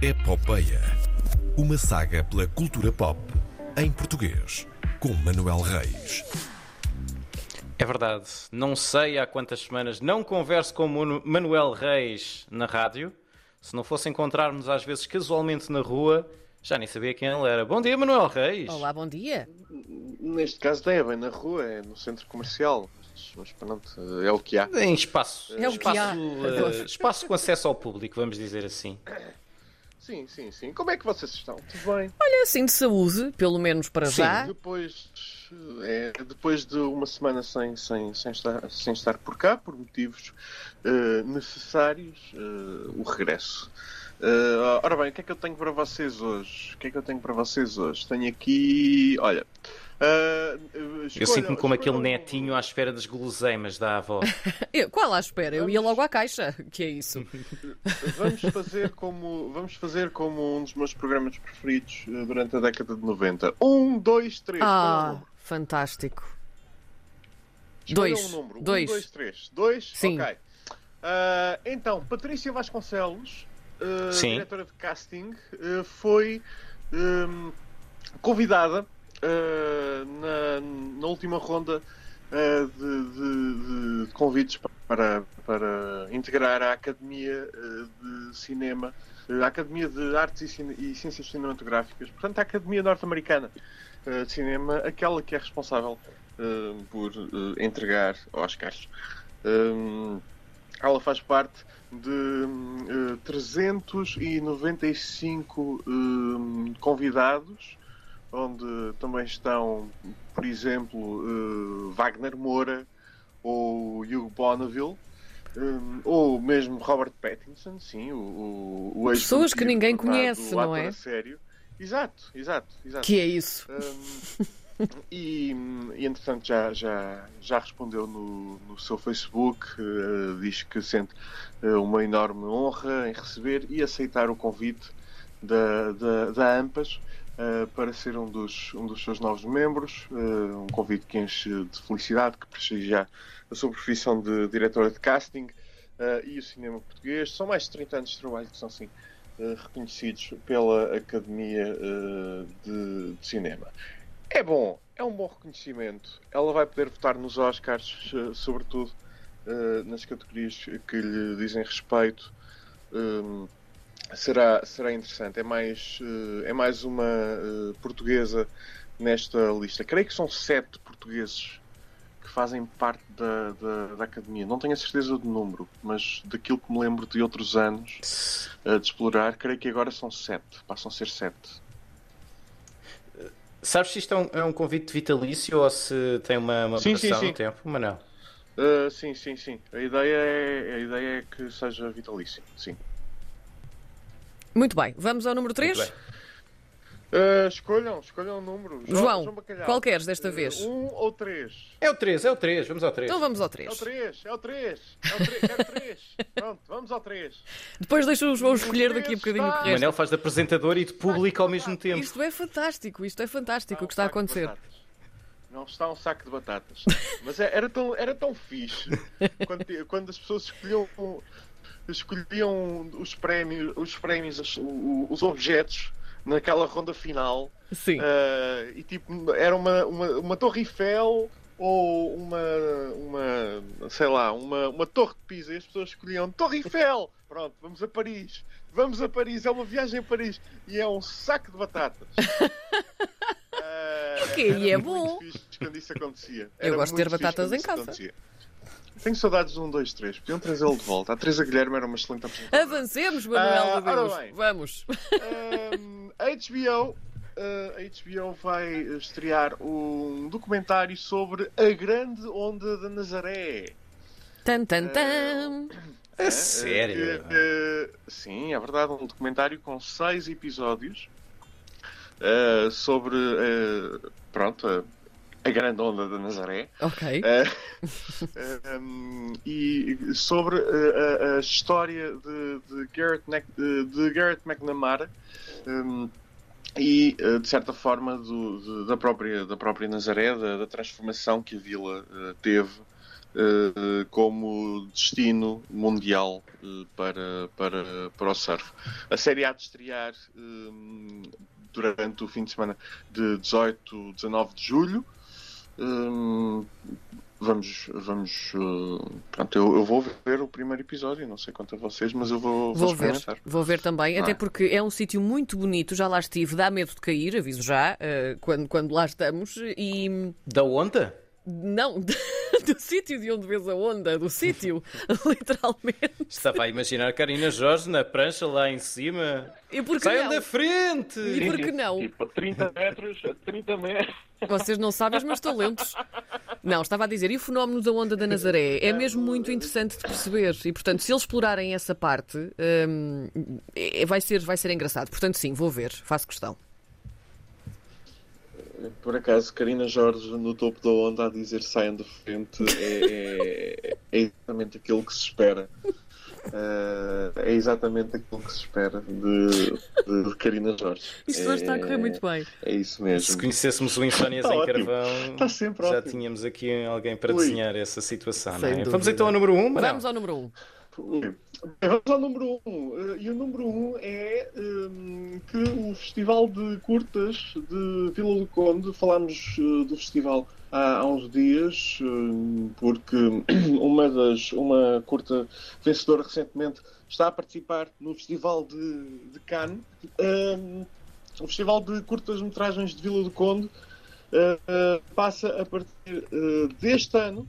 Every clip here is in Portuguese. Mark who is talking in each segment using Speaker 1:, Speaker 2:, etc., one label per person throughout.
Speaker 1: Epopeia. Uma saga pela cultura pop em português, com Manuel Reis.
Speaker 2: É verdade. Não sei há quantas semanas não converso com o Manuel Reis na rádio. Se não fosse encontrarmos às vezes casualmente na rua, já nem sabia quem ele era. Bom dia, Manuel Reis.
Speaker 3: Olá, bom dia.
Speaker 4: Neste caso não é bem na rua, é no centro comercial. Mas, pronto, é o que há.
Speaker 2: Em espaço.
Speaker 3: É o que
Speaker 2: espaço,
Speaker 3: há.
Speaker 2: eh, espaço com acesso ao público, vamos dizer assim.
Speaker 4: Sim, sim, sim. Como é que vocês estão? Tudo bem?
Speaker 3: Olha, assim de saúde, pelo menos para
Speaker 2: Sim.
Speaker 3: já.
Speaker 4: Depois, é, depois de uma semana sem, sem, sem, estar, sem estar por cá, por motivos eh, necessários, eh, o regresso. Eh, ora bem, o que é que eu tenho para vocês hoje? O que é que eu tenho para vocês hoje? Tenho aqui. Olha. Eh,
Speaker 2: Eu sinto-me como aquele netinho à espera das guloseimas da avó.
Speaker 3: Eu, qual à espera? Eu ia logo à caixa. Que é isso?
Speaker 4: Vamos fazer como, vamos fazer como um dos meus programas preferidos eh, durante a década de 90. Um, dois, três.
Speaker 3: Ah, fantástico. Dois.
Speaker 4: Um número.
Speaker 3: Dois.
Speaker 4: Um, dois, três. Dois?
Speaker 3: Sim.
Speaker 4: Ok. Ah, então, Patrícia Vasconcelos, ah,
Speaker 2: Sim.
Speaker 4: diretora de casting, ah, foi hum, convidada ah, na, na última ronda ah, de, de- de convites para, para integrar a Academia ah, de Cinema, a Academia de Artes e, Cine- e Ciências Cinematográficas, portanto, a Academia Norte-Americana de Cinema, aquela que é responsável por entregar Oscars. Ela faz parte de eh, 395 hum, convidados, onde também estão, por exemplo, eh, Wagner Moura ou Hugh Bonneville. hum, ou mesmo Robert Pattinson, sim, o, o, o
Speaker 3: Pessoas que ninguém conhece, não é?
Speaker 4: sério. Exato, exato, exato.
Speaker 3: Que é isso?
Speaker 4: Hum, e, e entretanto já, já, já respondeu no, no seu Facebook, eh, diz que sente eh, uma enorme honra em receber e aceitar o convite da, da, da AMPAS eh, para ser um dos, um dos seus novos membros, eh, um convite que enche de felicidade, que prestigia a sua profissão de diretora de casting eh, e o cinema português. São mais de 30 anos de trabalho que são eh, reconhecidos pela Academia de, de Cinema. É bom, é um bom reconhecimento. Ela vai poder votar nos Oscars, sobretudo nas categorias que lhe dizem respeito. Será, será interessante. É mais, eh, é mais uma eh, portuguesa nesta lista. Creio que são sete portugueses que fazem parte da, da, da academia. Não tenho a certeza do número, mas daquilo que me lembro de outros anos eh, de explorar, creio que agora são sete. Passam a ser sete.
Speaker 2: Sabes se isto é um, é um convite vitalício ou se tem uma, uma
Speaker 4: Sim, sim, sim.
Speaker 2: no tempo? Mas não.
Speaker 4: Uh, sim, sim, sim. A ideia é, a ideia é que seja vitalício. Sim.
Speaker 3: Muito bem, vamos ao número 3?
Speaker 2: Muito bem.
Speaker 4: Uh, escolham, escolham um número.
Speaker 3: João,
Speaker 4: Bacalhau.
Speaker 3: qual queres desta
Speaker 4: Uh,
Speaker 3: vez?
Speaker 4: Um ou três?
Speaker 2: É o 3, é o 3, vamos ao 3.
Speaker 3: Então vamos ao
Speaker 4: É o
Speaker 3: 3.
Speaker 4: três, é o três. É o três, quero três. Pronto, vamos ao três.
Speaker 3: Depois deixa o João escolher daqui a bocadinho o que
Speaker 2: O. Manel faz de apresentador e de público ao mesmo tempo.
Speaker 3: Isto é fantástico, isto é fantástico o que está a acontecer.
Speaker 4: Não está um saco de batatas. Mas é- era tão, era tão fixe quando, quando as pessoas escolhiam, escolhiam os prémios, os, prémios os, os objetos naquela ronda final.
Speaker 3: Sim.
Speaker 4: Uh, e tipo, era uma, uma, uma Torre Eiffel ou uma, uma sei lá, uma, uma Torre de Pisa e as pessoas escolhiam Torre Eiffel! Pronto, vamos a Paris. Vamos a Paris, é uma viagem a Paris. E é um saco de batatas. Uh?
Speaker 3: E é bom.
Speaker 4: quando isso acontecia.
Speaker 3: Eu
Speaker 4: Era
Speaker 3: gosto de ter batatas em casa.
Speaker 4: acontecia. Tenho saudades do 1, 2, 3. Podiam trazê-lo de volta. A Teresa Guilherme era uma excelente apresentadora.
Speaker 3: Avancemos, Manuel
Speaker 4: Ah,
Speaker 3: de
Speaker 4: bem.
Speaker 3: Vamos.
Speaker 4: Um, a HBO, uh, a HBO vai estrear um documentário sobre a grande onda da Nazaré.
Speaker 3: Tan, tan, tan.
Speaker 2: A
Speaker 4: Eh,
Speaker 2: sério?
Speaker 4: que, sim, é verdade. Um documentário com seis episódios eh, sobre eh, pronto, a, grande onda da Nazaré.
Speaker 3: Ok.
Speaker 4: Eh, um, e sobre eh, a, a história de, de, Garrett, de, Garrett McNamara um, e, de certa forma, do- de- da, própria, da própria Nazaré, da, da transformação que a vila eh, teve eh, como destino mundial para, para, para o surf. A série há de estrear eh, durante o fim de semana de 18, 19 de julho. Hum, vamos, vamos. uh, pronto, eu, eu vou ver o primeiro episódio, não sei quanto a vocês, mas eu vou,
Speaker 3: Vou ver,
Speaker 4: experimentar.
Speaker 3: vou ver também,
Speaker 4: Não
Speaker 3: até
Speaker 4: é?
Speaker 3: porque é um sítio muito bonito, já lá estive, dá medo de cair, aviso já, eh, quando, quando lá estamos, e
Speaker 2: Da onda?
Speaker 3: não, do sítio de onde vês a onda, do sítio, literalmente.
Speaker 2: Estava a imaginar a Karina Jorge na prancha lá em cima.
Speaker 3: E por que
Speaker 2: Saiam
Speaker 3: não?
Speaker 2: da frente!
Speaker 3: E por que não?
Speaker 4: Tipo, a 30 metros, a 30 metros.
Speaker 3: Vocês não sabem os meus talentos. Não, estava a dizer, e o fenómeno da onda da Nazaré é mesmo muito interessante de perceber. E, portanto, se eles explorarem essa parte, hum, é- vai, ser, vai ser engraçado. Portanto, sim, vou ver, faço questão.
Speaker 4: Por acaso, Karina Jorge no topo da onda a dizer saiam da frente é, é, é exatamente aquilo que se espera. Uh, é exatamente aquilo que se espera de, de Karina Jorge.
Speaker 3: Isto
Speaker 4: é,
Speaker 3: hoje está a correr muito bem.
Speaker 4: É isso mesmo.
Speaker 2: Se conhecêssemos o Insónias
Speaker 4: Está
Speaker 2: em
Speaker 4: ótimo.
Speaker 2: Carvão,
Speaker 4: Está sempre
Speaker 2: já
Speaker 4: ótimo.
Speaker 2: tínhamos aqui alguém para
Speaker 4: Ui.
Speaker 2: desenhar essa situação, não é? Vamos então ao número 1, um?
Speaker 3: Vamos ao número 1. Um.
Speaker 4: Vamos ao número 1. Um. E o número 1 um é hum, que o Festival de Curtas de Vila do Conde, falámos uh, do festival há, uns dias, hum, porque uma das uma curta vencedora recentemente está a participar no Festival de, de Cannes. Hum, o Festival de Curtas-Metragens de Vila do Conde uh, passa a partir uh, deste ano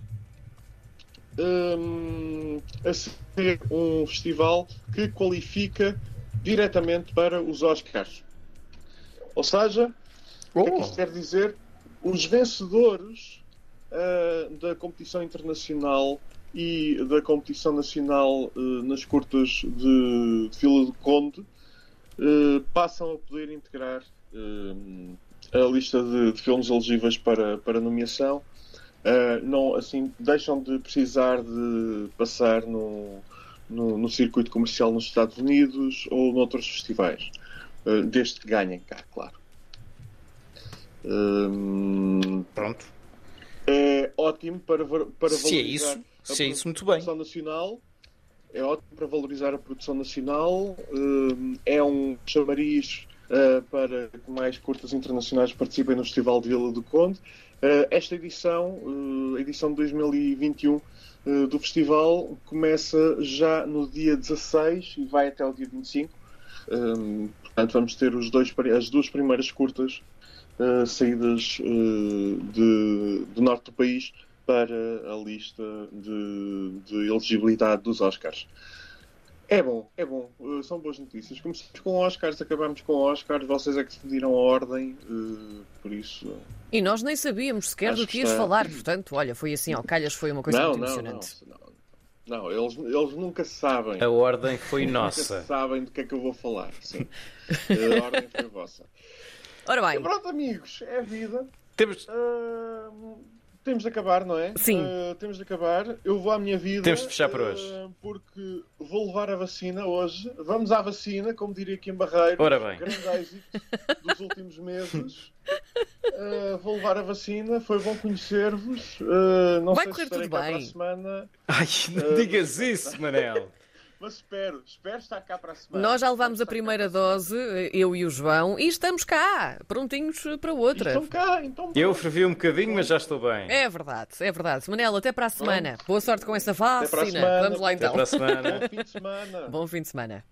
Speaker 4: hum, a ser um festival que qualifica diretamente para os Oscars. Ou seja, o que é que isto quer dizer? Os vencedores ah, da competição internacional e da competição nacional ah, nas curtas de, de Vila do Conde ah, passam a poder integrar a lista de, de filmes elegíveis para, para nomeação Uh, não, assim, deixam de precisar de passar no, no, no circuito comercial nos Estados Unidos ou noutros festivais, uh, desde que ganhem cá, claro.
Speaker 2: Pronto.
Speaker 4: é ótimo para, para
Speaker 2: Se é
Speaker 4: valorizar
Speaker 2: isso,
Speaker 4: a
Speaker 2: se é isso, muito bem.
Speaker 4: produção nacional. É ótimo para valorizar a produção nacional. é um chamariz uh, para que mais curtas internacionais participem no Festival de Vila do Conde. Uh, esta edição, uh, a edição de 2021 uh, do festival, começa já no dia 16 e vai até o dia 25. Um, portanto, vamos ter os dois, as duas primeiras curtas uh, saídas uh, de- do norte do país para a lista de, de elegibilidade dos Oscars. É bom, é bom. Uh, são boas notícias. Começamos com Oscars, acabamos com Oscars. Vocês é que definiram a ordem, uh, por isso.
Speaker 3: E nós nem sabíamos sequer
Speaker 4: Acho
Speaker 3: do que
Speaker 4: que
Speaker 3: ias
Speaker 4: está-
Speaker 3: falar, portanto, olha, foi assim, ao calhas foi uma coisa
Speaker 4: não,
Speaker 3: muito
Speaker 4: não, não,
Speaker 3: emocionante.
Speaker 4: não. Não, eles, eles nunca sabem.
Speaker 2: A ordem foi
Speaker 4: Nunca
Speaker 2: nossa.
Speaker 4: sabem do que é que eu vou falar. Sim. A ordem foi vossa.
Speaker 3: Ora
Speaker 4: E
Speaker 3: bem,
Speaker 4: pronto, amigos, é a vida.
Speaker 2: Temos,
Speaker 4: Ah, temos de acabar, não é?
Speaker 3: Sim.
Speaker 4: Ah, temos de acabar. Eu vou à minha vida.
Speaker 2: Temos de fechar por hoje.
Speaker 4: porque vou levar a vacina hoje. Vamos à vacina, como diria aqui em Barreiro.
Speaker 2: Ora bem.
Speaker 4: Grande êxito dos últimos meses. Ah, vou levar a vacina. Foi bom conhecer-vos. Não
Speaker 3: Vai
Speaker 4: sei
Speaker 3: correr
Speaker 4: se
Speaker 3: tudo
Speaker 4: cá para a
Speaker 3: bem.
Speaker 4: semana.
Speaker 2: Ai, não digas isso, Manel.
Speaker 4: Mas espero. Espero estar cá para a semana.
Speaker 3: nós já levámos a primeira dose, eu e o João, e estamos cá, prontinhos para outra.
Speaker 4: Estão cá, então
Speaker 2: Eu fervi um bocadinho, mas já estou bem.
Speaker 3: É verdade, é verdade. Manela, até para a semana. Boa sorte com essa
Speaker 4: para a
Speaker 3: vacina.
Speaker 4: semana.
Speaker 3: Vamos lá
Speaker 2: Até
Speaker 3: então.
Speaker 2: para a semana.
Speaker 4: Bom fim de semana.
Speaker 3: Bom fim de semana.